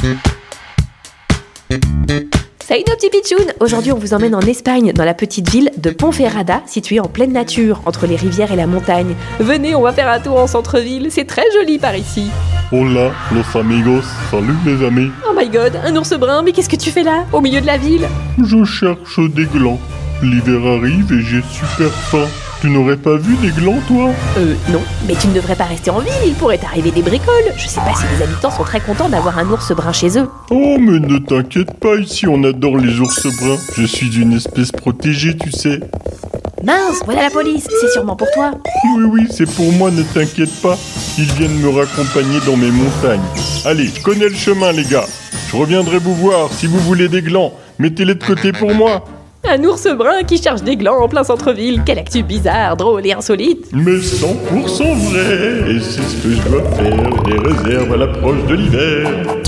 Salut nos petits pitchouns Aujourd'hui on vous emmène en Espagne, dans la petite ville de Ponferrada, située en pleine nature, entre les rivières et la montagne. Venez, on va faire un tour en centre-ville, c'est très joli par ici. Hola, los amigos. Salut les amis. Oh my god, un ours brun, mais qu'est-ce que tu fais là, au milieu de la ville? Je cherche des glands. L'hiver arrive et j'ai super faim. Tu n'aurais pas vu des glands, toi Euh, non, mais tu ne devrais pas rester en ville, il pourrait t'arriver des bricoles. Je sais pas si les habitants sont très contents d'avoir un ours brun chez eux. Oh, mais ne t'inquiète pas, ici on adore les ours bruns. Je suis une espèce protégée, tu sais. Mince, voilà la police, c'est sûrement pour toi. Oui, oui, c'est pour moi, ne t'inquiète pas. Ils viennent me raccompagner dans mes montagnes. Allez, je connais le chemin, les gars. Je reviendrai vous voir si vous voulez des glands. Mettez-les de côté pour moi. Un ours brun qui cherche des glands en plein centre-ville, quelle actu bizarre, drôle et insolite. Mais 100% vrai. Et c'est ce que je dois faire. Des réserves à l'approche de l'hiver.